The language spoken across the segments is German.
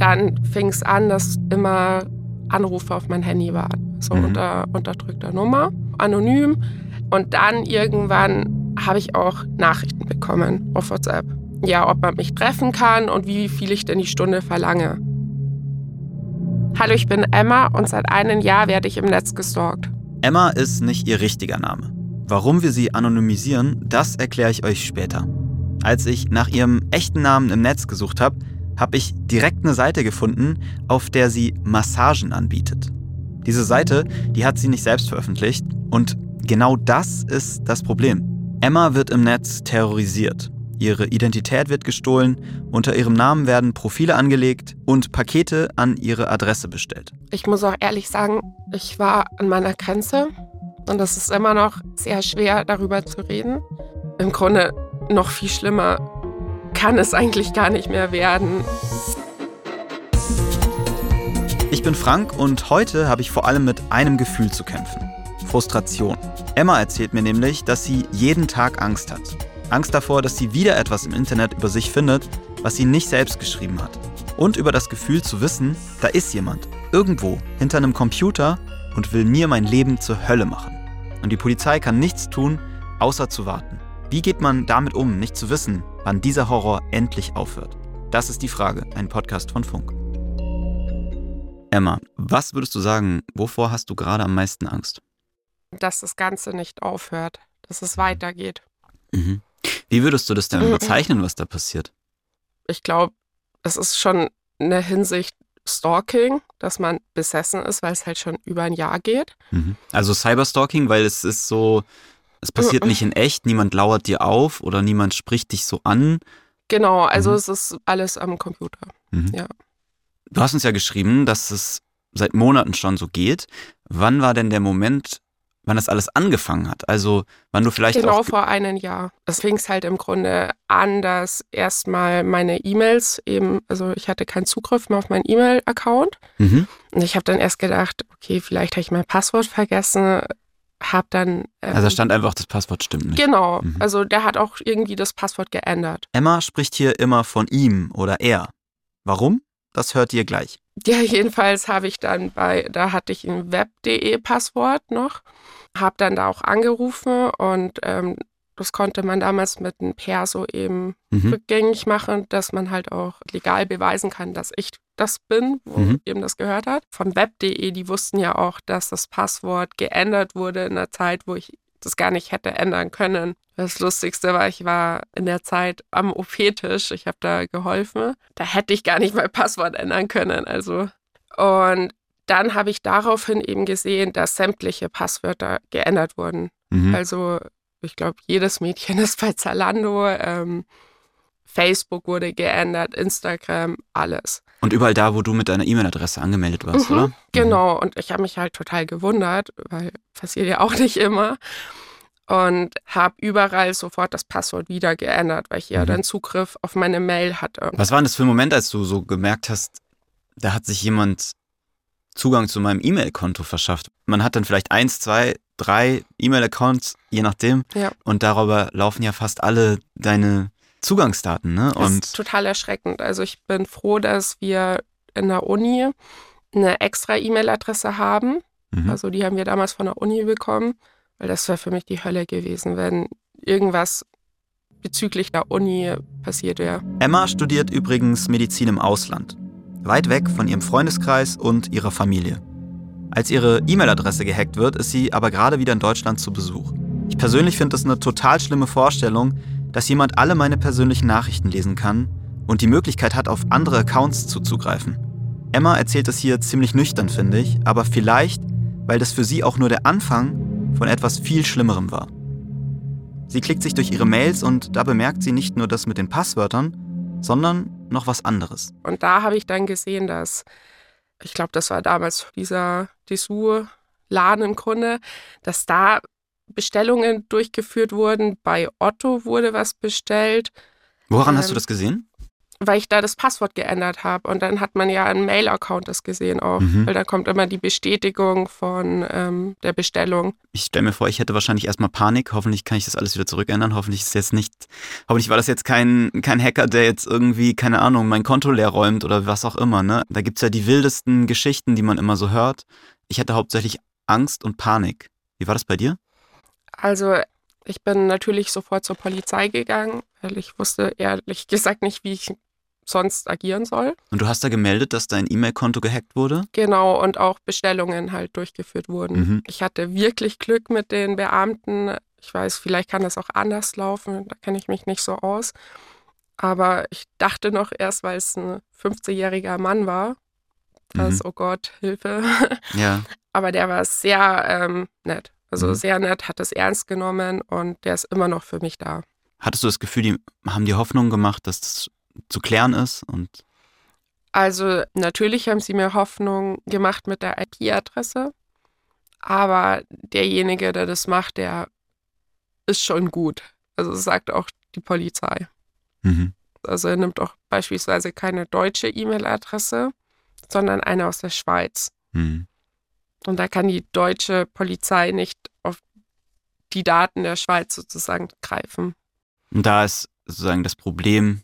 dann fing es an, dass immer Anrufe auf mein Handy waren. So Mhm. unter unterdrückter Nummer, anonym. Und dann irgendwann habe ich auch Nachrichten bekommen auf WhatsApp. Ja, ob man mich treffen kann und wie viel ich denn die Stunde verlange. Hallo, ich bin Emma und seit einem Jahr werde ich im Netz gestalkt. Emma ist nicht ihr richtiger Name. Warum wir sie anonymisieren, das erkläre ich euch später. Als ich nach ihrem echten Namen im Netz gesucht habe, habe ich direkt eine Seite gefunden, auf der sie Massagen anbietet. Diese Seite, die hat sie nicht selbst veröffentlicht und genau das ist das Problem. Emma wird im Netz terrorisiert. Ihre Identität wird gestohlen, unter ihrem Namen werden Profile angelegt und Pakete an ihre Adresse bestellt. Ich muss auch ehrlich sagen, ich war an meiner Grenze und es ist immer noch sehr schwer, darüber zu reden. Im Grunde noch viel schlimmer kann es eigentlich gar nicht mehr werden. Ich bin Frank und heute habe ich vor allem mit einem Gefühl zu kämpfen. Frustration. Emma erzählt mir nämlich, dass sie jeden Tag Angst hat. Angst davor, dass sie wieder etwas im Internet über sich findet, was sie nicht selbst geschrieben hat. Und über das Gefühl zu wissen, da ist jemand, irgendwo, hinter einem Computer und will mir mein Leben zur Hölle machen. Und die Polizei kann nichts tun, außer zu warten. Wie geht man damit um, nicht zu wissen, wann dieser Horror endlich aufhört? Das ist die Frage, ein Podcast von Funk. Emma, was würdest du sagen, wovor hast du gerade am meisten Angst? Dass das Ganze nicht aufhört, dass es weitergeht. Mhm. Wie würdest du das denn bezeichnen, was da passiert? Ich glaube, es ist schon eine Hinsicht Stalking, dass man besessen ist, weil es halt schon über ein Jahr geht. Mhm. Also Cyberstalking, weil es ist so, es passiert nicht in echt, niemand lauert dir auf oder niemand spricht dich so an. Genau, also Mhm. es ist alles am Computer. Mhm. Ja. Du hast uns ja geschrieben, dass es seit Monaten schon so geht. Wann war denn der Moment, wann das alles angefangen hat? Also wann du vielleicht Genau vor einem Jahr. Es fing es halt im Grunde an, dass erstmal meine E-Mails eben, also ich hatte keinen Zugriff mehr auf meinen E-Mail-Account. Mhm. Und ich habe dann erst gedacht, okay, vielleicht habe ich mein Passwort vergessen. Hab dann. ähm, Also da stand einfach, das Passwort stimmt nicht. Genau, Mhm. also der hat auch irgendwie das Passwort geändert. Emma spricht hier immer von ihm oder er. Warum? Das hört ihr gleich. Ja, jedenfalls habe ich dann bei, da hatte ich ein web.de-Passwort noch, habe dann da auch angerufen und ähm, das konnte man damals mit einem Perso eben Mhm. rückgängig machen, dass man halt auch legal beweisen kann, dass ich das bin, wo Mhm. eben das gehört hat. Von web.de, die wussten ja auch, dass das Passwort geändert wurde in einer Zeit, wo ich das gar nicht hätte ändern können. Das Lustigste war, ich war in der Zeit am OP-Tisch, ich habe da geholfen. Da hätte ich gar nicht mein Passwort ändern können. Also. Und dann habe ich daraufhin eben gesehen, dass sämtliche Passwörter geändert wurden. Mhm. Also ich glaube, jedes Mädchen ist bei Zalando. Ähm, Facebook wurde geändert, Instagram, alles. Und überall da, wo du mit deiner E-Mail-Adresse angemeldet warst, Mhm, oder? Genau, und ich habe mich halt total gewundert, weil passiert ja auch nicht immer. Und habe überall sofort das Passwort wieder geändert, weil ich ja Mhm. dann Zugriff auf meine Mail hatte. Was war denn das für ein Moment, als du so gemerkt hast, da hat sich jemand Zugang zu meinem E-Mail-Konto verschafft? Man hat dann vielleicht eins, zwei, drei E-Mail-Accounts, je nachdem. Ja. Und darüber laufen ja fast alle deine Zugangsdaten, ne? Das Und ist total erschreckend. Also ich bin froh, dass wir in der Uni eine extra E-Mail-Adresse haben. mhm. Also die haben wir damals von der Uni bekommen, weil das wäre für mich die Hölle gewesen, wenn irgendwas bezüglich der Uni passiert wäre. Emma studiert übrigens Medizin im Ausland. Weit weg von ihrem Freundeskreis und ihrer Familie. Als ihre E-Mail-Adresse gehackt wird, ist sie aber gerade wieder in Deutschland zu Besuch. Ich persönlich finde das eine total schlimme Vorstellung, dass jemand alle meine persönlichen Nachrichten lesen kann und die Möglichkeit hat, auf andere Accounts zuzugreifen. Emma erzählt es hier ziemlich nüchtern, finde ich, aber vielleicht, weil das für sie auch nur der Anfang von etwas viel Schlimmerem war. Sie klickt sich durch ihre Mails und da bemerkt sie nicht nur das mit den Passwörtern, sondern noch was anderes. Und da habe ich dann gesehen, dass, ich glaube, das war damals dieser Dessous-Laden im Grunde, dass da Bestellungen durchgeführt wurden. Bei Otto wurde was bestellt. Woran hast du Ähm, das gesehen? Weil ich da das Passwort geändert habe. Und dann hat man ja einen Mail-Account das gesehen auch, mhm. weil da kommt immer die Bestätigung von ähm, der Bestellung. Ich stelle mir vor, ich hätte wahrscheinlich erstmal Panik. Hoffentlich kann ich das alles wieder zurückändern. Hoffentlich ist jetzt nicht, hoffentlich war das jetzt kein, kein Hacker, der jetzt irgendwie, keine Ahnung, mein Konto leer räumt oder was auch immer. Ne? Da gibt es ja die wildesten Geschichten, die man immer so hört. Ich hatte hauptsächlich Angst und Panik. Wie war das bei dir? Also ich bin natürlich sofort zur Polizei gegangen, weil ich wusste ehrlich gesagt nicht, wie ich sonst agieren soll. Und du hast da gemeldet, dass dein E-Mail-Konto gehackt wurde? Genau, und auch Bestellungen halt durchgeführt wurden. Mhm. Ich hatte wirklich Glück mit den Beamten. Ich weiß, vielleicht kann das auch anders laufen, da kenne ich mich nicht so aus. Aber ich dachte noch erst, weil es ein 15-jähriger Mann war, dass, mhm. oh Gott, Hilfe. Ja. Aber der war sehr ähm, nett. Also mhm. sehr nett, hat es ernst genommen und der ist immer noch für mich da. Hattest du das Gefühl, die haben die Hoffnung gemacht, dass das zu klären ist? Und also natürlich haben sie mir Hoffnung gemacht mit der IP-Adresse, aber derjenige, der das macht, der ist schon gut. Also sagt auch die Polizei. Mhm. Also er nimmt auch beispielsweise keine deutsche E-Mail-Adresse, sondern eine aus der Schweiz. Mhm. Und da kann die deutsche Polizei nicht auf die Daten der Schweiz sozusagen greifen. Und da ist sozusagen das Problem,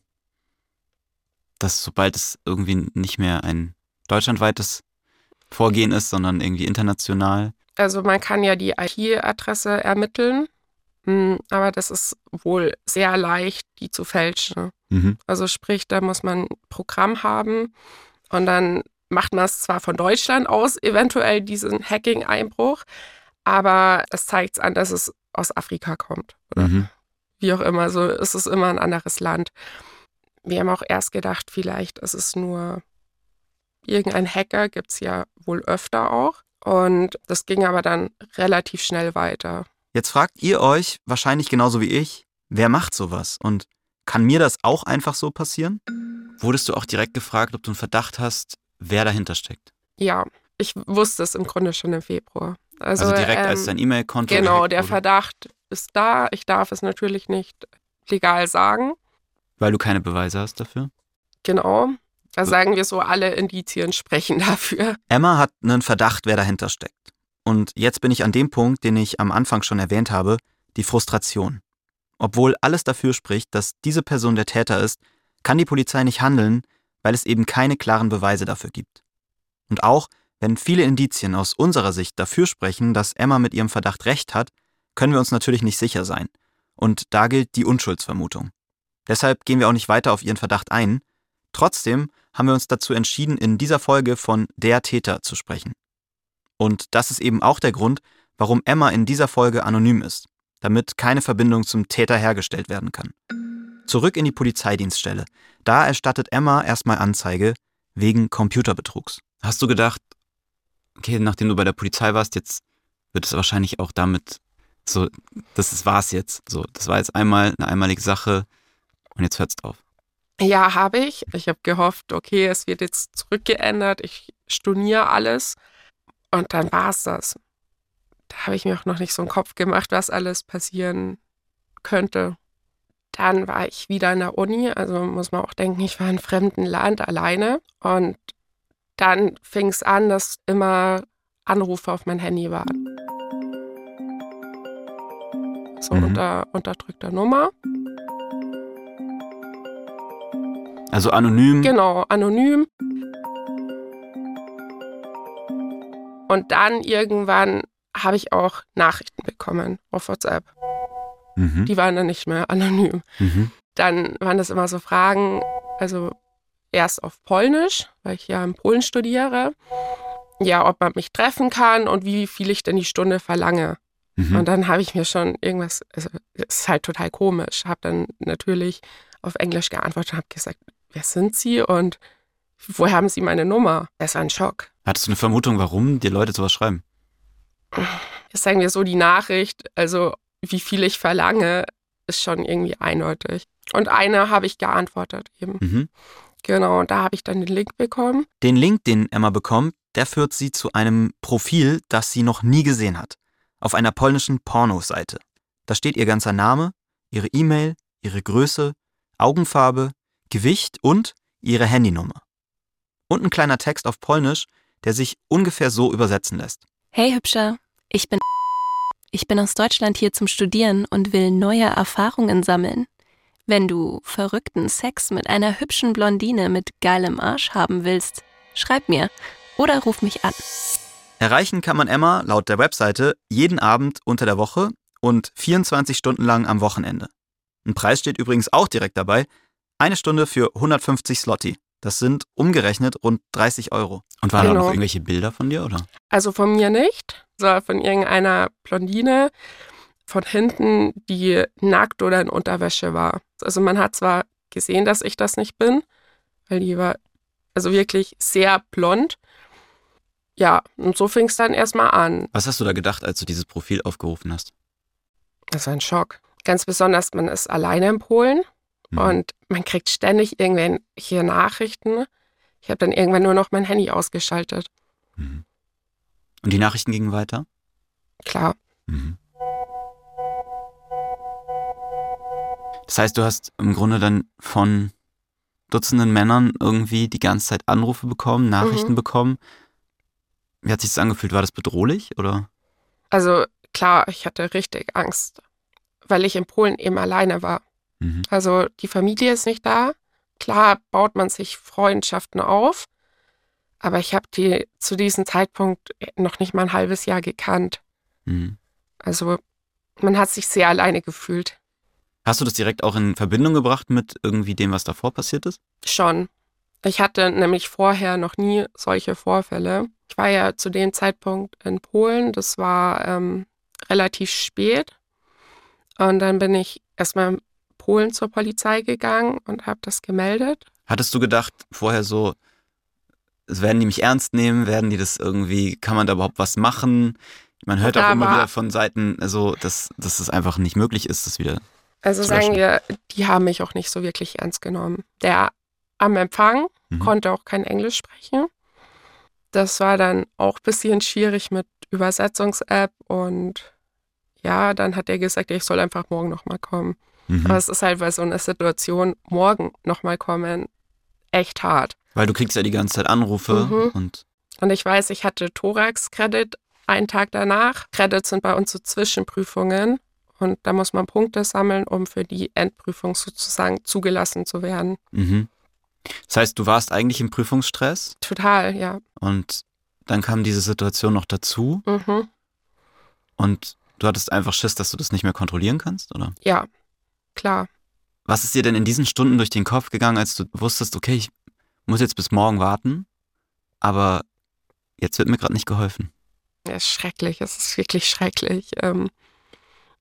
dass sobald es irgendwie nicht mehr ein deutschlandweites Vorgehen ist, sondern irgendwie international. Also man kann ja die IP-Adresse ermitteln, hm, aber das ist wohl sehr leicht, die zu fälschen. Mhm. Also sprich, da muss man ein Programm haben und dann macht man es zwar von Deutschland aus, eventuell diesen Hacking-Einbruch, aber es zeigt an, dass es aus Afrika kommt. Oder mhm. wie auch immer. So ist es immer ein anderes Land wir haben auch erst gedacht, vielleicht ist es nur irgendein Hacker, gibt es ja wohl öfter auch. Und das ging aber dann relativ schnell weiter. Jetzt fragt ihr euch, wahrscheinlich genauso wie ich, wer macht sowas? Und kann mir das auch einfach so passieren? Wurdest du auch direkt gefragt, ob du einen Verdacht hast, wer dahinter steckt? Ja, ich wusste es im Grunde schon im Februar. Also, also direkt ähm, als dein E-Mail-Konto. Genau, der Verdacht ist da. Ich darf es natürlich nicht legal sagen. Weil du keine Beweise hast dafür? Genau. Da sagen wir so, alle Indizien sprechen dafür. Emma hat einen Verdacht, wer dahinter steckt. Und jetzt bin ich an dem Punkt, den ich am Anfang schon erwähnt habe, die Frustration. Obwohl alles dafür spricht, dass diese Person der Täter ist, kann die Polizei nicht handeln, weil es eben keine klaren Beweise dafür gibt. Und auch wenn viele Indizien aus unserer Sicht dafür sprechen, dass Emma mit ihrem Verdacht recht hat, können wir uns natürlich nicht sicher sein. Und da gilt die Unschuldsvermutung. Deshalb gehen wir auch nicht weiter auf ihren Verdacht ein. Trotzdem haben wir uns dazu entschieden, in dieser Folge von der Täter zu sprechen. Und das ist eben auch der Grund, warum Emma in dieser Folge anonym ist, damit keine Verbindung zum Täter hergestellt werden kann. Zurück in die Polizeidienststelle. Da erstattet Emma erstmal Anzeige wegen Computerbetrugs. Hast du gedacht, okay, nachdem du bei der Polizei warst, jetzt wird es wahrscheinlich auch damit so, das war's jetzt. So, das war jetzt einmal eine einmalige Sache und jetzt hört es auf. Ja, habe ich. Ich habe gehofft, okay, es wird jetzt zurückgeändert. Ich storniere alles. Und dann war es das. Da habe ich mir auch noch nicht so einen Kopf gemacht, was alles passieren könnte. Dann war ich wieder in der Uni. Also muss man auch denken, ich war in einem fremden Land alleine. Und dann fing es an, dass immer Anrufe auf mein Handy waren. So mhm. unter unterdrückter Nummer. Also anonym? Genau, anonym. Und dann irgendwann habe ich auch Nachrichten bekommen auf WhatsApp. Mhm. Die waren dann nicht mehr anonym. Mhm. Dann waren das immer so Fragen, also erst auf Polnisch, weil ich ja in Polen studiere. Ja, ob man mich treffen kann und wie viel ich denn die Stunde verlange. Mhm. Und dann habe ich mir schon irgendwas, also es ist halt total komisch, habe dann natürlich auf Englisch geantwortet und habe gesagt, wer sind Sie und woher haben Sie meine Nummer? Das war ein Schock. Hattest du eine Vermutung, warum die Leute sowas schreiben? Jetzt sagen wir so, die Nachricht, also wie viel ich verlange, ist schon irgendwie eindeutig. Und eine habe ich geantwortet eben. Mhm. Genau, und da habe ich dann den Link bekommen. Den Link, den Emma bekommt, der führt sie zu einem Profil, das sie noch nie gesehen hat. Auf einer polnischen Pornoseite. Da steht ihr ganzer Name, ihre E-Mail, ihre Größe, Augenfarbe, Gewicht und ihre Handynummer. Und ein kleiner Text auf Polnisch, der sich ungefähr so übersetzen lässt. Hey Hübscher, ich bin. Ich bin aus Deutschland hier zum Studieren und will neue Erfahrungen sammeln. Wenn du verrückten Sex mit einer hübschen Blondine mit geilem Arsch haben willst, schreib mir oder ruf mich an. Erreichen kann man Emma laut der Webseite jeden Abend unter der Woche und 24 Stunden lang am Wochenende. Ein Preis steht übrigens auch direkt dabei. Eine Stunde für 150 Slotti. Das sind umgerechnet rund 30 Euro. Und waren Genau. da noch irgendwelche Bilder von dir, oder? Also von mir nicht, sondern von irgendeiner Blondine von hinten, die nackt oder in Unterwäsche war. Also man hat zwar gesehen, dass ich das nicht bin, weil die war also wirklich sehr blond. Ja, und so fing es dann erstmal an. Was hast du da gedacht, als du dieses Profil aufgerufen hast? Das war ein Schock. Ganz besonders, man ist alleine in Polen Mhm. und man kriegt ständig irgendwelche Nachrichten. Ich habe dann irgendwann nur noch mein Handy ausgeschaltet. Mhm. Und die Nachrichten gingen weiter? Klar, Mhm. Das heißt, du hast im Grunde dann von Dutzenden Männern irgendwie die ganze Zeit Anrufe bekommen, Nachrichten Mhm. bekommen. Wie hat sich das angefühlt? War das bedrohlich oder? also klar, ich hatte richtig Angst, weil ich in Polen eben alleine war. Mhm. Also die Familie ist nicht da. Klar baut man sich Freundschaften auf, aber ich habe die zu diesem Zeitpunkt noch nicht mal ein halbes Jahr gekannt. Mhm. Also man hat sich sehr alleine gefühlt. Hast du das direkt auch in Verbindung gebracht mit irgendwie dem, was davor passiert ist? Schon. Ich hatte nämlich vorher noch nie solche Vorfälle. Ich war ja zu dem Zeitpunkt in Polen. Das war ähm, relativ spät. Und dann bin ich erstmal Polen zur Polizei gegangen und habe das gemeldet. Hattest du gedacht vorher so, werden die mich ernst nehmen? Werden die das irgendwie, kann man da überhaupt was machen? Man hört auch immer wieder von Seiten, also, dass, dass es einfach nicht möglich ist, das wieder. Also Zu sagen wir, die haben mich auch nicht so wirklich ernst genommen. Der am Empfang Mhm. konnte auch kein Englisch sprechen. Das war dann auch ein bisschen schwierig mit Übersetzungs-App und ja, dann hat er gesagt, ich soll einfach morgen nochmal kommen. Mhm. Aber es ist halt bei so einer Situation, morgen nochmal kommen, echt hart. Weil du kriegst ja die ganze Zeit Anrufe Mhm. und Und ich weiß, ich hatte Thorax-Credit einen Tag danach. Credits sind bei uns so Zwischenprüfungen und da muss man Punkte sammeln, um für die Endprüfung sozusagen zugelassen zu werden. Mhm. Das heißt, du warst eigentlich im Prüfungsstress Total, ja. und dann kam diese Situation noch dazu Mhm. und du hattest einfach Schiss, dass du das nicht mehr kontrollieren kannst, oder? Ja, klar. Was ist dir denn in diesen Stunden durch den Kopf gegangen, als du wusstest, okay, ich muss jetzt bis morgen warten, aber jetzt wird mir gerade nicht geholfen? Es ist schrecklich, es ist wirklich schrecklich. Ähm,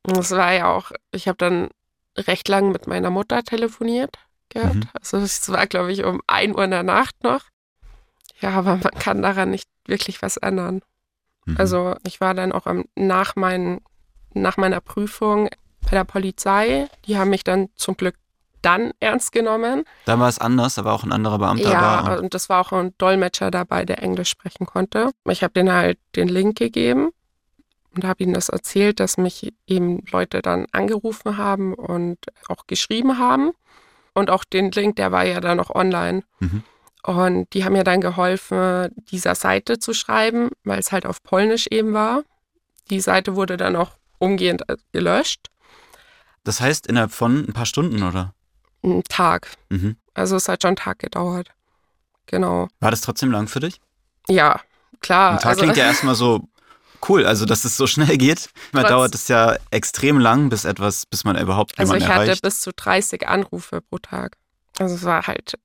es war ja auch, ich habe dann recht lang mit meiner Mutter telefoniert gehabt. Mhm. Also es war, glaube ich, um 1 Uhr in der Nacht noch. Ja, aber man kann daran nicht wirklich was ändern. Mhm. Also ich war dann auch am, nach, mein, nach meiner Prüfung bei der Polizei. Die haben mich dann zum Glück dann ernst genommen. da war es anders, da war auch ein anderer Beamter Ja, da. Und, und das war auch ein Dolmetscher dabei, der Englisch sprechen konnte. Ich habe denen halt den Link gegeben und habe ihnen das erzählt, dass mich eben Leute dann angerufen haben und auch geschrieben haben. Und auch den Link, der war ja dann noch online. Mhm. Und die haben mir dann geholfen, dieser Seite zu schreiben, weil es halt auf Polnisch eben war. Die Seite wurde dann auch umgehend äh, gelöscht. Das heißt, innerhalb von ein paar Stunden, oder? Ein Tag. Mhm. Also es hat schon einen Tag gedauert. Genau. War das trotzdem lang für dich? Ja, klar. Ein Tag also, klingt ja erstmal so cool, also dass es so schnell geht. Man Trotz- dauert es ja extrem lang, bis etwas, bis man überhaupt Also jemanden ich hatte erreicht. bis zu 30 Anrufe pro Tag. Also es war halt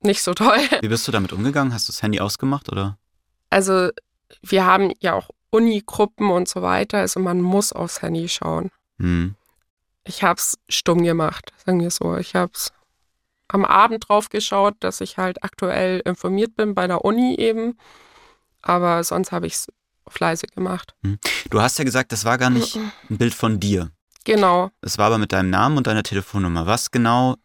nicht so toll. Wie bist du damit umgegangen? Hast du das Handy ausgemacht oder? Also wir haben ja auch Unigruppen und so weiter. Also man muss aufs Handy schauen. Hm. Ich habe es stumm gemacht, sagen wir so. Ich habe es am Abend drauf geschaut, dass ich halt aktuell informiert bin bei der Uni eben. Aber sonst habe ich es leise gemacht. Du hast ja gesagt, das war gar nicht ein Bild von dir. Genau. Es war aber mit deinem Namen und deiner Telefonnummer. Was genau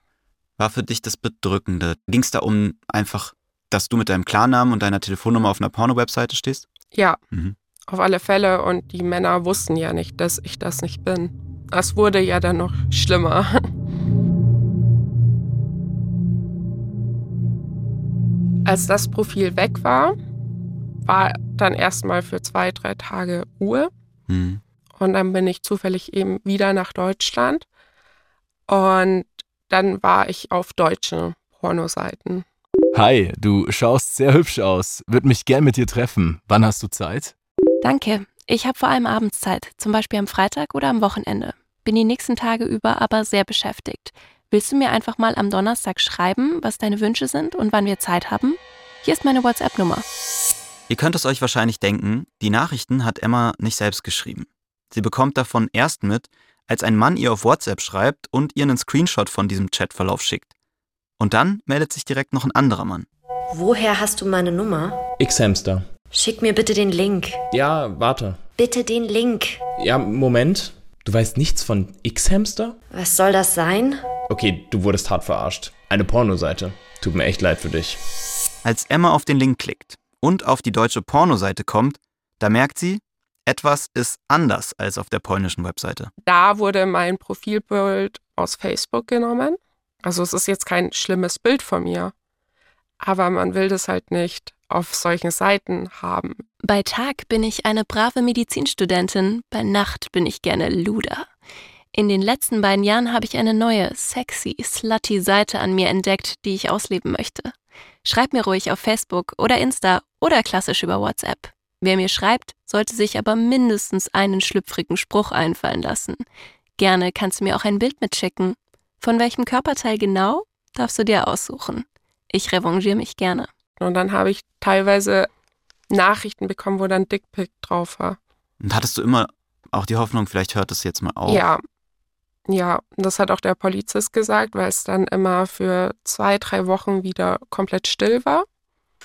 war für dich das Bedrückende? Ging es da um einfach, dass du mit deinem Klarnamen und deiner Telefonnummer auf einer Porno-Webseite stehst? Ja, Mhm. auf alle Fälle. Und die Männer wussten ja nicht, dass ich das nicht bin. Das wurde ja dann noch schlimmer. Als das Profil weg war, war dann erstmal für zwei, drei Tage Ruhe. Mhm. Und dann bin ich zufällig eben wieder nach Deutschland. Und dann war ich auf deutschen Pornoseiten. Hi, du schaust sehr hübsch aus. Würde mich gern mit dir treffen. Wann hast du Zeit? Danke. Ich habe vor allem abends Zeit, zum Beispiel am Freitag oder am Wochenende. Bin die nächsten Tage über aber sehr beschäftigt. Willst du mir einfach mal am Donnerstag schreiben, was deine Wünsche sind und wann wir Zeit haben? Hier ist meine WhatsApp-Nummer. Ihr könnt es euch wahrscheinlich denken, die Nachrichten hat Emma nicht selbst geschrieben. Sie bekommt davon erst mit, als ein Mann ihr auf WhatsApp schreibt und ihr einen Screenshot von diesem Chatverlauf schickt. Und dann meldet sich direkt noch ein anderer Mann. Woher hast du meine Nummer? X-Hamster. Schick mir bitte den Link. Ja, warte. Bitte den Link. Ja, Moment. Du weißt nichts von X-Hamster? Was soll das sein? Okay, du wurdest hart verarscht. Eine Pornoseite. Tut mir echt leid für dich. Als Emma auf den Link klickt und auf die deutsche Pornoseite kommt, da merkt sie, etwas ist anders als auf der polnischen Webseite. Da wurde mein Profilbild aus Facebook genommen. Also es ist jetzt kein schlimmes Bild von mir, aber man will das halt nicht auf solchen Seiten haben. Bei Tag bin ich eine brave Medizinstudentin, bei Nacht bin ich gerne Luder. In den letzten beiden Jahren habe ich eine neue, sexy, slutty Seite an mir entdeckt, die ich ausleben möchte. Schreib mir ruhig auf Facebook oder Insta oder klassisch über WhatsApp. Wer mir schreibt, sollte sich aber mindestens einen schlüpfrigen Spruch einfallen lassen. Gerne kannst du mir auch ein Bild mitschicken. Von welchem Körperteil genau, darfst du dir aussuchen. Ich revanchiere mich gerne. Und dann habe ich teilweise Nachrichten bekommen, wo dann Dickpick drauf war. Und hattest du immer auch die Hoffnung, vielleicht hört es jetzt mal auf? Ja. Ja, das hat auch der Polizist gesagt, weil es dann immer für zwei, drei Wochen wieder komplett still war.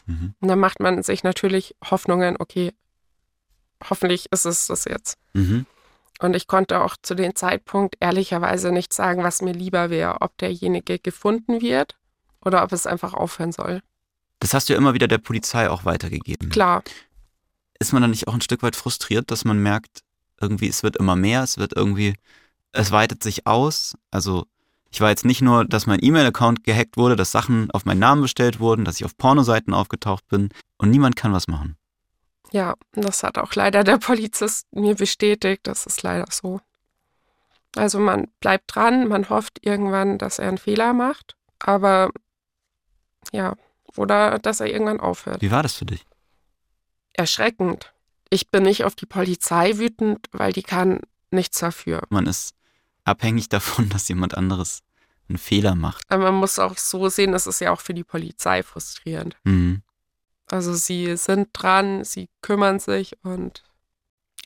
Mhm. Und dann macht man sich natürlich Hoffnungen, okay, hoffentlich ist es das jetzt. Mhm. Und ich konnte auch zu dem Zeitpunkt ehrlicherweise nicht sagen, was mir lieber wäre, ob derjenige gefunden wird oder ob es einfach aufhören soll. Das hast du ja immer wieder der Polizei auch weitergegeben. Klar. Ist man dann nicht auch ein Stück weit frustriert, dass man merkt, irgendwie, es wird immer mehr, es wird irgendwie, es weitet sich aus. Also ich war jetzt nicht nur, dass mein E-Mail-Account gehackt wurde, dass Sachen auf meinen Namen bestellt wurden, dass ich auf Pornoseiten aufgetaucht bin und niemand kann was machen. Ja, das hat auch leider der Polizist mir bestätigt. Das ist leider so. Also man bleibt dran, man hofft irgendwann, dass er einen Fehler macht, aber ja, oder dass er irgendwann aufhört. Wie war das für dich? Erschreckend. Ich bin nicht auf die Polizei wütend, weil die kann nichts dafür. Man ist abhängig davon, dass jemand anderes einen Fehler macht. Aber man muss auch so sehen, das ist ja auch für die Polizei frustrierend. Mhm. Also sie sind dran, sie kümmern sich und.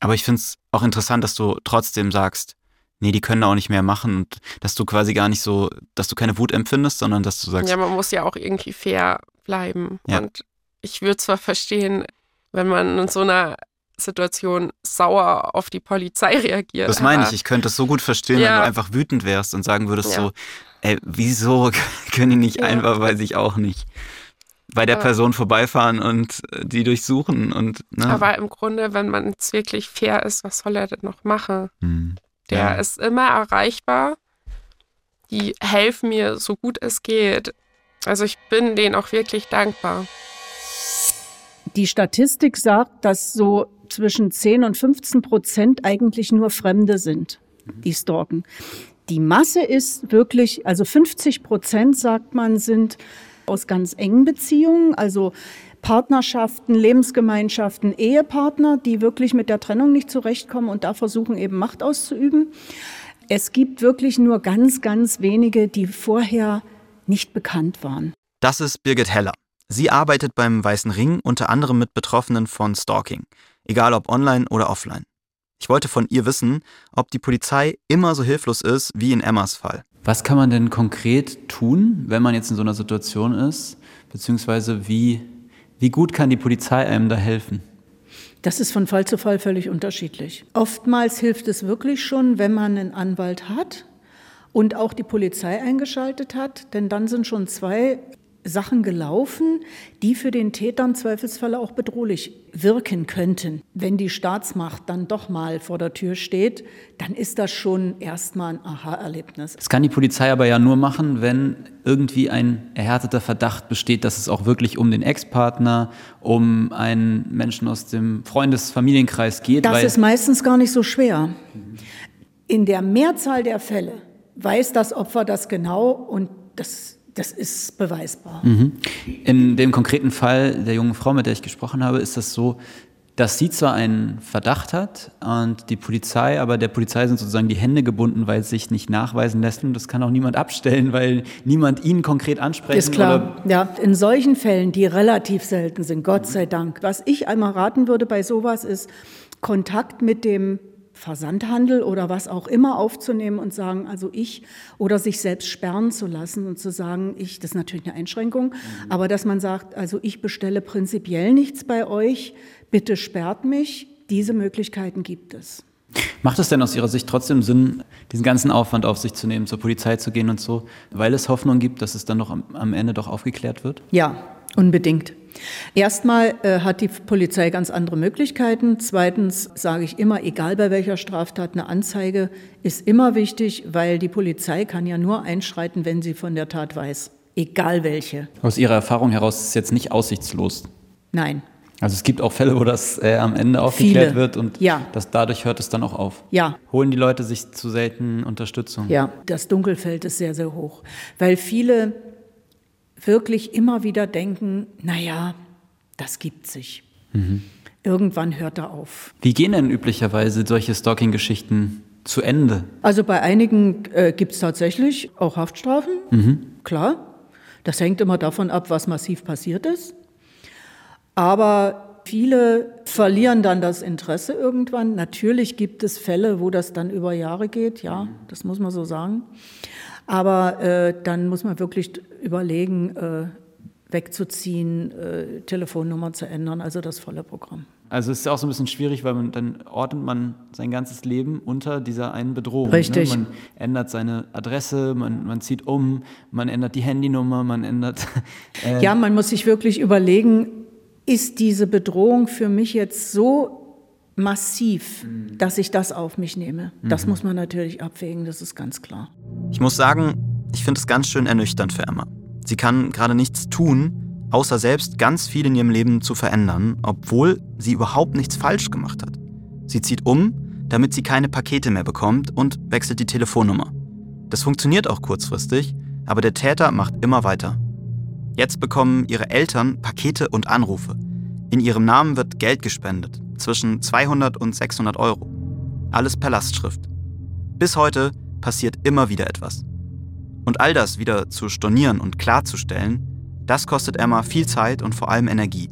Aber ich finde es auch interessant, dass du trotzdem sagst, nee, die können auch nicht mehr machen und dass du quasi gar nicht so, dass du keine Wut empfindest, sondern dass du sagst. Ja, man muss ja auch irgendwie fair bleiben. Ja. Und ich würde zwar verstehen, wenn man in so einer Situation sauer auf die Polizei reagiert. Das meine ich, ich könnte es so gut verstehen, ja. wenn du einfach wütend wärst und sagen würdest ja. so, ey, wieso können die nicht einfach, weiß ich auch nicht, bei der Person vorbeifahren und äh, die durchsuchen und. Ne? Aber im Grunde, wenn man jetzt wirklich fair ist, was soll er denn noch machen? Hm. Der ist immer erreichbar. Die helfen mir so gut es geht. Also ich bin denen auch wirklich dankbar. Die Statistik sagt, dass so zwischen 10 und 15 Prozent eigentlich nur Fremde sind, die stalken. Die Masse ist wirklich, also 50 Prozent, sagt man, sind aus ganz engen Beziehungen, also Partnerschaften, Lebensgemeinschaften, Ehepartner, die wirklich mit der Trennung nicht zurechtkommen und da versuchen eben Macht auszuüben. Es gibt wirklich nur ganz, ganz wenige, die vorher nicht bekannt waren. Das ist Birgit Heller. Sie arbeitet beim Weißen Ring unter anderem mit Betroffenen von Stalking, egal ob online oder offline. Ich wollte von ihr wissen, ob die Polizei immer so hilflos ist wie in Emmas Fall. Was kann man denn konkret tun, wenn man jetzt in so einer Situation ist? Beziehungsweise wie, wie gut kann die Polizei einem da helfen? Das ist von Fall zu Fall völlig unterschiedlich. Oftmals hilft es wirklich schon, wenn man einen Anwalt hat, und auch die Polizei eingeschaltet hat, denn dann sind schon zwei Sachen gelaufen, die für den Täter im Zweifelsfalle auch bedrohlich wirken könnten. Wenn die Staatsmacht dann doch mal vor der Tür steht, dann ist das schon erstmal ein Aha-Erlebnis. Das kann die Polizei aber ja nur machen, wenn irgendwie ein erhärteter Verdacht besteht, dass es auch wirklich um den Ex-Partner, um einen Menschen aus dem Freundes-Familienkreis geht. Das ist meistens gar nicht so schwer. In der Mehrzahl der Fälle weiß das Opfer das genau und das das ist beweisbar. Mhm. In dem konkreten Fall der jungen Frau, mit der ich gesprochen habe, ist das so, dass sie zwar einen Verdacht hat und die Polizei, aber der Polizei sind sozusagen die Hände gebunden, weil es sich nicht nachweisen lässt und das kann auch niemand abstellen, weil niemand ihn konkret ansprechen Ist klar, ja. In solchen Fällen, die relativ selten sind, Gott sei Dank. Was ich einmal raten würde bei sowas ist, Kontakt mit dem Versandhandel oder was auch immer aufzunehmen und sagen, also ich oder sich selbst sperren zu lassen und zu sagen, ich, das ist natürlich eine Einschränkung, mhm. aber dass man sagt, also ich bestelle prinzipiell nichts bei euch, bitte sperrt mich, diese Möglichkeiten gibt es. Macht es denn aus Ihrer Sicht trotzdem Sinn, diesen ganzen Aufwand auf sich zu nehmen, zur Polizei zu gehen und so, weil es Hoffnung gibt, dass es dann noch am, am Ende doch aufgeklärt wird? Ja, unbedingt. Erstmal äh, hat die Polizei ganz andere Möglichkeiten. Zweitens sage ich immer, egal bei welcher Straftat, eine Anzeige ist immer wichtig, weil die Polizei kann ja nur einschreiten, wenn sie von der Tat weiß. Egal welche. Aus Ihrer Erfahrung heraus ist es jetzt nicht aussichtslos? Nein. Also es gibt auch Fälle, wo das äh, am Ende aufgeklärt Viele. wird und ja. das, dadurch hört es dann auch auf. Ja. Holen die Leute sich zu selten Unterstützung? Ja, das Dunkelfeld ist sehr, sehr hoch, weil viele wirklich immer wieder denken, naja, das gibt sich. Mhm. Irgendwann hört er auf. Wie gehen denn üblicherweise solche Stalking-Geschichten zu Ende? Also bei einigen äh, gibt es tatsächlich auch Haftstrafen, mhm. klar. Das hängt immer davon ab, was massiv passiert ist. Aber viele verlieren dann das Interesse irgendwann. Natürlich gibt es Fälle, wo das dann über Jahre geht, ja, das muss man so sagen. Aber äh, dann muss man wirklich überlegen, äh, wegzuziehen, äh, Telefonnummer zu ändern, also das volle Programm. Also es ist auch so ein bisschen schwierig, weil man, dann ordnet man sein ganzes Leben unter dieser einen Bedrohung. Ne? Richtig. Ne? Man ändert seine Adresse, man, man zieht um, man ändert die Handynummer, man ändert. Äh ja, man muss sich wirklich überlegen, ist diese Bedrohung für mich jetzt so massiv, mhm. dass ich das auf mich nehme. Das mhm. muss man natürlich abwägen, das ist ganz klar. Ich muss sagen, ich finde es ganz schön ernüchternd für Emma. Sie kann gerade nichts tun, außer selbst ganz viel in ihrem Leben zu verändern, obwohl sie überhaupt nichts falsch gemacht hat. Sie zieht um, damit sie keine Pakete mehr bekommt und wechselt die Telefonnummer. Das funktioniert auch kurzfristig, aber der Täter macht immer weiter. Jetzt bekommen ihre Eltern Pakete und Anrufe. In ihrem Namen wird Geld gespendet, zwischen 200 und 600 Euro. Alles per Lastschrift. Bis heute passiert immer wieder etwas. Und all das wieder zu stornieren und klarzustellen, das kostet Emma viel Zeit und vor allem Energie.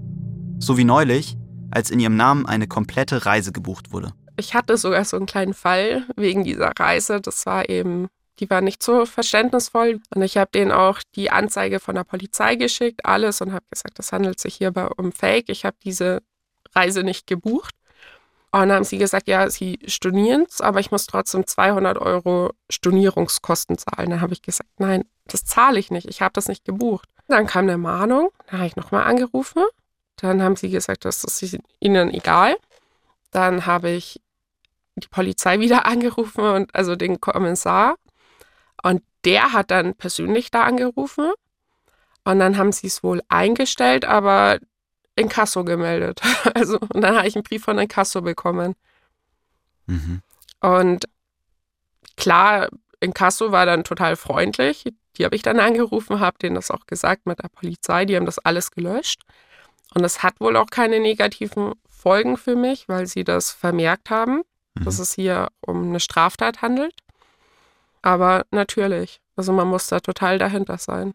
So wie neulich, als in ihrem Namen eine komplette Reise gebucht wurde. Ich hatte sogar so einen kleinen Fall wegen dieser Reise. Das war eben, die war nicht so verständnisvoll. Und ich habe denen auch die Anzeige von der Polizei geschickt, alles, und habe gesagt, das handelt sich hierbei um Fake. Ich habe diese Reise nicht gebucht. Und dann haben sie gesagt, ja, sie stornieren es, aber ich muss trotzdem 200 Euro Stornierungskosten zahlen. Dann habe ich gesagt, nein, das zahle ich nicht. Ich habe das nicht gebucht. Dann kam eine Mahnung. Dann habe ich nochmal angerufen. Dann haben sie gesagt, das ist ihnen egal. Dann habe ich die Polizei wieder angerufen und also den Kommissar. Und der hat dann persönlich da angerufen. Und dann haben sie es wohl eingestellt, aber Inkasso gemeldet. Also, und dann habe ich einen Brief von Inkasso bekommen. Mhm. Und klar, Inkasso war dann total freundlich. Die habe ich dann angerufen, habe denen das auch gesagt mit der Polizei. Die haben das alles gelöscht. Und es hat wohl auch keine negativen Folgen für mich, weil sie das vermerkt haben, mhm. dass es hier um eine Straftat handelt. Aber natürlich, also man muss da total dahinter sein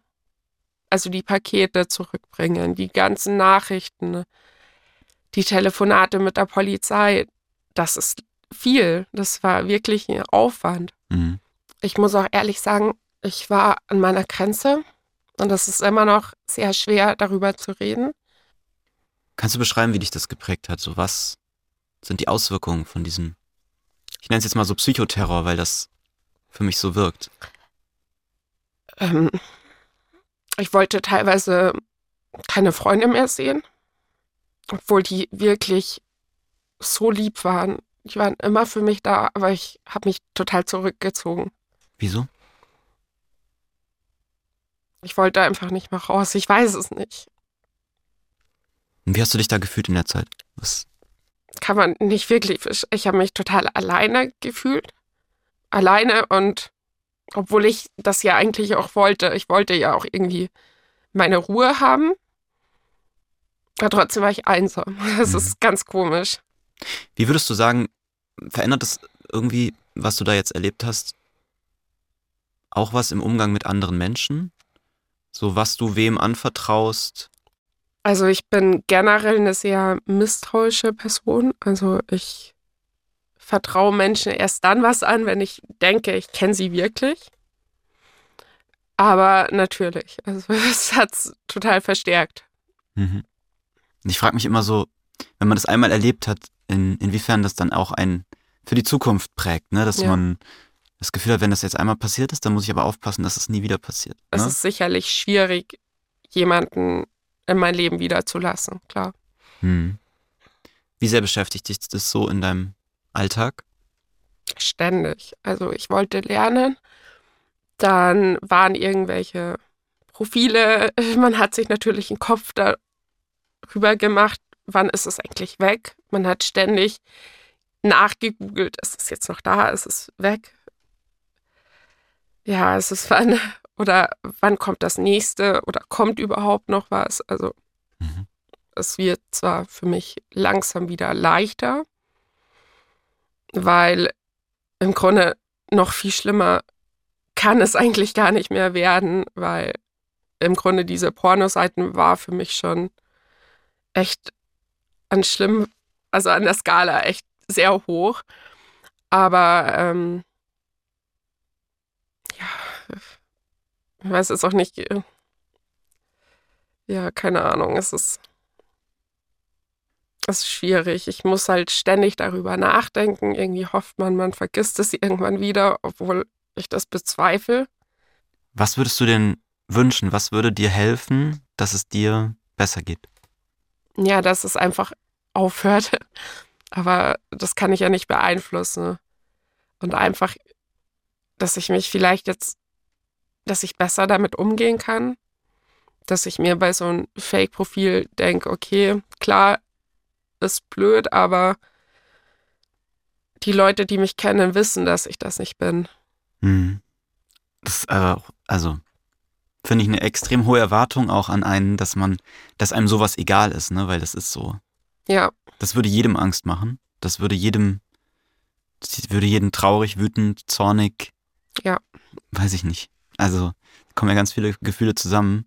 also die Pakete zurückbringen, die ganzen Nachrichten, die Telefonate mit der Polizei, das ist viel. Das war wirklich ein Aufwand. Mhm. Ich muss auch ehrlich sagen, ich war an meiner Grenze und das ist immer noch sehr schwer, darüber zu reden. Kannst du beschreiben, wie dich das geprägt hat? So was sind die Auswirkungen von diesem, ich nenne es jetzt mal so Psychoterror, weil das für mich so wirkt? Ähm, Ich wollte teilweise keine Freunde mehr sehen, obwohl die wirklich so lieb waren. Die waren immer für mich da, aber ich habe mich total zurückgezogen. Wieso? Ich wollte einfach nicht mehr raus. Ich weiß es nicht. Und wie hast du dich da gefühlt in der Zeit? Was? Kann man nicht wirklich. Ich habe mich total alleine gefühlt. Alleine und obwohl ich das ja eigentlich auch wollte. Ich wollte ja auch irgendwie meine Ruhe haben. Aber trotzdem war ich einsam. Das Mhm. ist ganz komisch. Wie würdest du sagen, verändert das irgendwie, was du da jetzt erlebt hast, auch was im Umgang mit anderen Menschen? So, was du wem anvertraust? Also ich bin generell eine sehr misstrauische Person. Also ich vertraue Menschen erst dann was an, wenn ich denke, ich kenne sie wirklich. Aber natürlich, also es hat es total verstärkt. Mhm. Ich frage mich immer so, wenn man das einmal erlebt hat, in, inwiefern das dann auch einen für die Zukunft prägt, ne? Dass Ja. man das Gefühl hat, wenn das jetzt einmal passiert ist, dann muss ich aber aufpassen, dass es nie wieder passiert. Es Ne? ist sicherlich schwierig, jemanden in mein Leben wiederzulassen, klar. Hm. Wie sehr beschäftigt dich das so in deinem Alltag? Ständig. Also ich wollte lernen. Dann waren irgendwelche Profile. Man hat sich natürlich einen Kopf darüber gemacht, wann ist es eigentlich weg. Man hat ständig nachgegoogelt, ist es jetzt noch da, ist es weg. Ja, ist es wann oder wann kommt das nächste oder kommt überhaupt noch was? Also Mhm. es wird zwar für mich langsam wieder leichter, weil im Grunde noch viel schlimmer kann es eigentlich gar nicht mehr werden, weil im Grunde diese Pornoseiten war für mich schon echt an schlimm, also an der Skala echt sehr hoch. Aber ähm, ja, ich weiß jetzt auch nicht, äh, ja, keine Ahnung, es ist, ist schwierig. Ich muss halt ständig darüber nachdenken. Irgendwie hofft man, man vergisst es irgendwann wieder, obwohl ich das bezweifle. Was würdest du denn wünschen? Was würde dir helfen, dass es dir besser geht? Ja, dass es einfach aufhört. Aber das kann ich ja nicht beeinflussen. Und einfach, dass ich mich vielleicht jetzt, dass ich besser damit umgehen kann. Dass ich mir bei so einem Fake-Profil denke, okay, klar, ist blöd, aber die Leute, die mich kennen, wissen, dass ich das nicht bin. Hm. Das ist aber auch, also, finde ich eine extrem hohe Erwartung auch an einen, dass man, dass einem sowas egal ist, ne? Weil das ist so. Ja, Das würde jedem Angst machen. Das würde jedem, das würde jeden traurig, wütend, zornig. Ja. Weiß ich nicht. Also, kommen ja ganz viele Gefühle zusammen.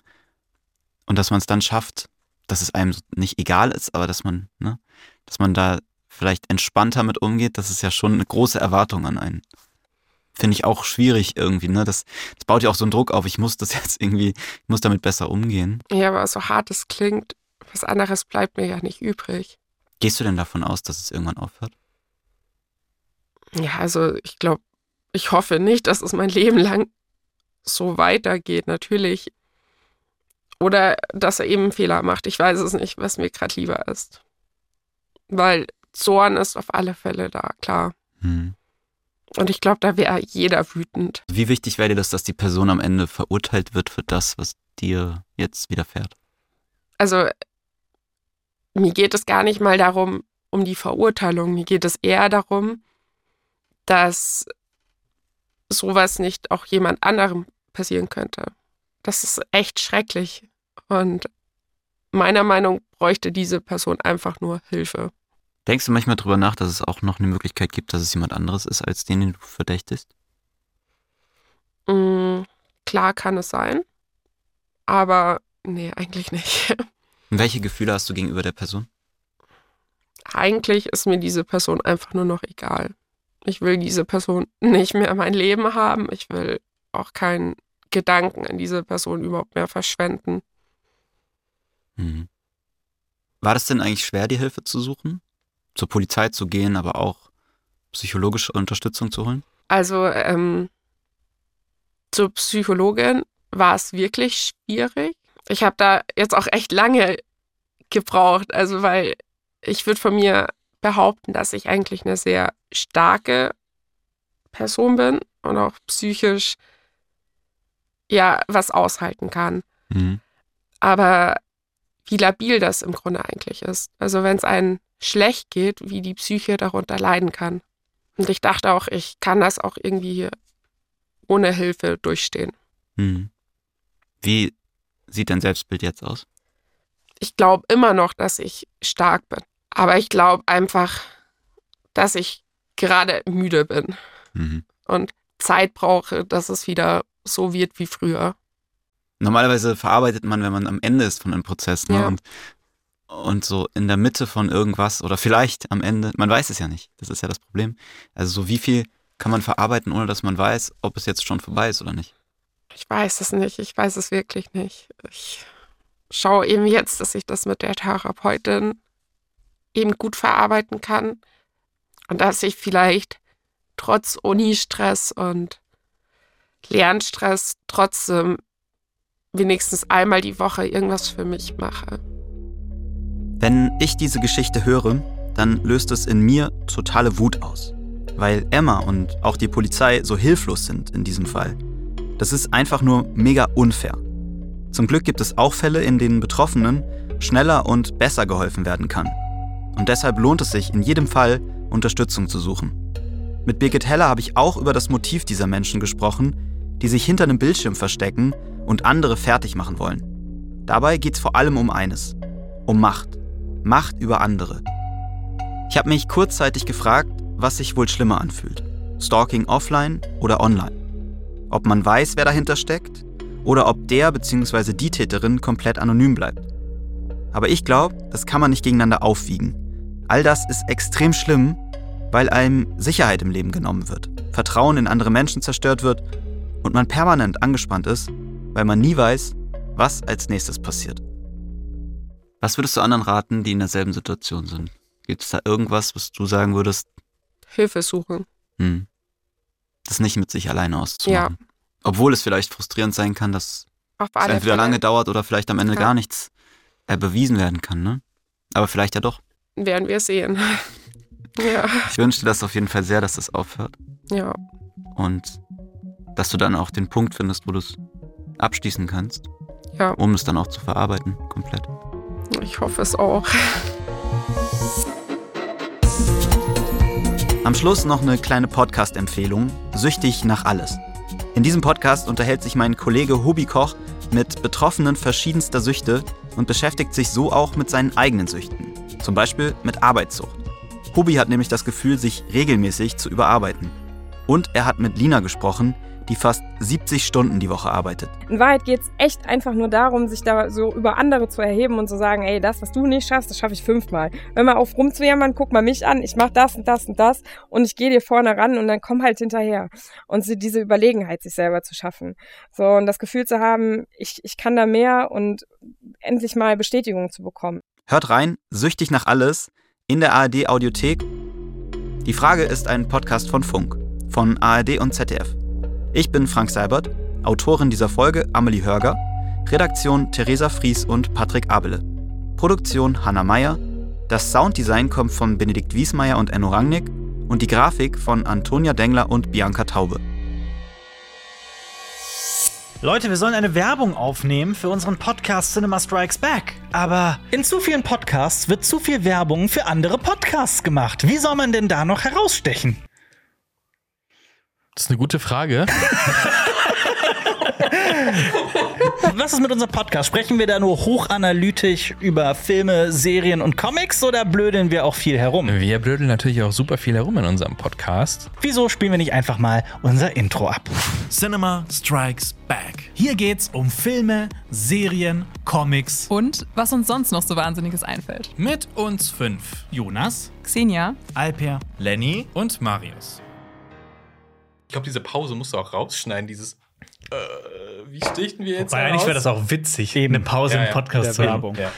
Und dass man es dann schafft, dass es einem nicht egal ist, aber dass man, ne, dass man da vielleicht entspannter mit umgeht, das ist ja schon eine große Erwartung an einen. Finde ich auch schwierig irgendwie, ne? Das, das baut ja auch so einen Druck auf, ich muss das jetzt irgendwie, ich muss damit besser umgehen. ja, aber so hart es klingt, was anderes bleibt mir ja nicht übrig. Gehst du denn davon aus, dass es irgendwann aufhört? Ja, also ich glaube, ich hoffe nicht, dass es mein Leben lang so weitergeht, natürlich. Oder dass er eben einen Fehler macht. Ich weiß es nicht, was mir gerade lieber ist. Weil Zorn ist auf alle Fälle da, klar. Hm. Und ich glaube, da wäre jeder wütend. Wie wichtig wäre dir das, dass die Person am Ende verurteilt wird für das, was dir jetzt widerfährt? Also mir geht es gar nicht mal darum, um die Verurteilung. Mir geht es eher darum, dass sowas nicht auch jemand anderem passieren könnte. Das ist echt schrecklich. Und meiner Meinung nach bräuchte diese Person einfach nur Hilfe. Denkst du manchmal drüber nach, dass es auch noch eine Möglichkeit gibt, dass es jemand anderes ist, als den, den du verdächtigst? Mm, klar kann es sein, aber nee, eigentlich nicht. Welche Gefühle hast du gegenüber der Person? eigentlich ist mir diese Person einfach nur noch egal. Ich will diese Person nicht mehr in mein Leben haben. Ich will auch keinen Gedanken an diese Person überhaupt mehr verschwenden. Mhm. War das denn eigentlich schwer, die Hilfe zu suchen? Zur Polizei zu gehen, aber auch psychologische Unterstützung zu holen? Also ähm, zur Psychologin war es wirklich schwierig. Ich habe da jetzt auch echt lange gebraucht, also weil ich würde von mir behaupten, dass ich eigentlich eine sehr starke Person bin und auch psychisch ja was aushalten kann. Mhm. Aber wie labil das im Grunde eigentlich ist. Also wenn es einem schlecht geht, wie die Psyche darunter leiden kann. Und ich dachte auch, ich kann das auch irgendwie ohne Hilfe durchstehen. Mhm. Wie sieht dein Selbstbild jetzt aus? Ich glaube immer noch, dass ich stark bin. Aber ich glaube einfach, dass ich gerade müde bin Mhm. und Zeit brauche, dass es wieder so wird wie früher. Normalerweise verarbeitet man, wenn man am Ende ist von einem Prozess, ne? Ja. Und, und so in der Mitte von irgendwas oder vielleicht am Ende, man weiß es ja nicht. Das ist ja das Problem. Also so wie viel kann man verarbeiten, ohne dass man weiß, ob es jetzt schon vorbei ist oder nicht. Ich weiß es nicht, ich weiß es wirklich nicht. Ich schaue eben jetzt, dass ich das mit der Therapeutin eben gut verarbeiten kann und dass ich vielleicht trotz Uni-Stress und Lernstress trotzdem wenigstens einmal die Woche irgendwas für mich mache. Wenn ich diese Geschichte höre, dann löst es in mir totale Wut aus. Weil Emma und auch die Polizei so hilflos sind in diesem Fall. Das ist einfach nur mega unfair. Zum Glück gibt es auch Fälle, in denen Betroffenen schneller und besser geholfen werden kann. Und deshalb lohnt es sich in jedem Fall, Unterstützung zu suchen. Mit Birgit Heller habe ich auch über das Motiv dieser Menschen gesprochen, die sich hinter einem Bildschirm verstecken und andere fertig machen wollen. Dabei geht es vor allem um eines, um Macht. Macht über andere. Ich habe mich kurzzeitig gefragt, was sich wohl schlimmer anfühlt. Stalking offline oder online. Ob man weiß, wer dahinter steckt oder ob der bzw. die Täterin komplett anonym bleibt. Aber ich glaube, das kann man nicht gegeneinander aufwiegen. All das ist extrem schlimm, weil einem Sicherheit im Leben genommen wird, Vertrauen in andere Menschen zerstört wird und man permanent angespannt ist, weil man nie weiß, was als nächstes passiert. Was würdest du anderen raten, die in derselben Situation sind? Gibt es da irgendwas, was du sagen würdest, Hilfe suchen. hm, das nicht mit sich alleine auszumachen? Obwohl es vielleicht frustrierend sein kann, dass es entweder Fälle lange dauert oder vielleicht am Ende Ja. gar nichts äh, bewiesen werden kann, ne? Aber vielleicht ja doch. werden wir sehen. ja, Ich wünsche dir das auf jeden Fall sehr, dass das aufhört ja. und dass du dann auch den Punkt findest, wo du es abschließen kannst, Ja. um es dann auch zu verarbeiten, komplett. Ich hoffe es auch. Am Schluss noch eine kleine Podcast-Empfehlung: Süchtig nach alles. In diesem Podcast unterhält sich mein Kollege Hubi Koch mit Betroffenen verschiedenster Süchte und beschäftigt sich so auch mit seinen eigenen Süchten. Zum Beispiel mit Arbeitssucht. Hubi hat nämlich das Gefühl, sich regelmäßig zu überarbeiten. Und er hat mit Lina gesprochen, die fast 70 Stunden die Woche arbeitet. In Wahrheit geht es echt einfach nur darum, sich da so über andere zu erheben und zu sagen, ey, das, was du nicht schaffst, das schaffe ich fünfmal. Wenn mal auf rumzujammern, guck mal mich an, ich mache das und das und das und ich gehe dir vorne ran und dann komm halt hinterher. Und so diese Überlegenheit sich selber zu schaffen. So, und das Gefühl zu haben, ich, ich kann da mehr und endlich mal Bestätigung zu bekommen. Hört rein, süchtig nach alles, in der ARD Audiothek. Die Frage ist ein Podcast von Funk, von ARD und ZDF. Ich bin Frank Seibert, Autorin dieser Folge Amelie Hörger, Redaktion Theresa Fries und Patrick Abele, Produktion Hanna Meyer, das Sounddesign kommt von Benedikt Wiesmeier und Enno Rangnick und die Grafik von Antonia Dengler und Bianca Taube. Leute, wir sollen eine Werbung aufnehmen für unseren Podcast Cinema Strikes Back. Aber in zu vielen Podcasts wird zu viel Werbung für andere Podcasts gemacht. Wie soll man denn da noch herausstechen? Das ist eine gute Frage. Was ist mit unserem Podcast? Sprechen wir da nur hochanalytisch über Filme, Serien und Comics oder blödeln wir auch viel herum? Wir blödeln natürlich auch super viel herum in unserem Podcast. Wieso spielen wir nicht einfach mal unser Intro ab? Cinema Strikes Back. Hier geht's um Filme, Serien, Comics. Und was uns sonst noch so Wahnsinniges einfällt. Mit uns fünf. Jonas, Xenia, Alper, Lenny und Marius. Ich glaube, diese Pause musst du auch rausschneiden, dieses. Äh, wie stichten wir jetzt? Weil eigentlich wäre das auch witzig, eine Pause im Podcast zu haben. Ja.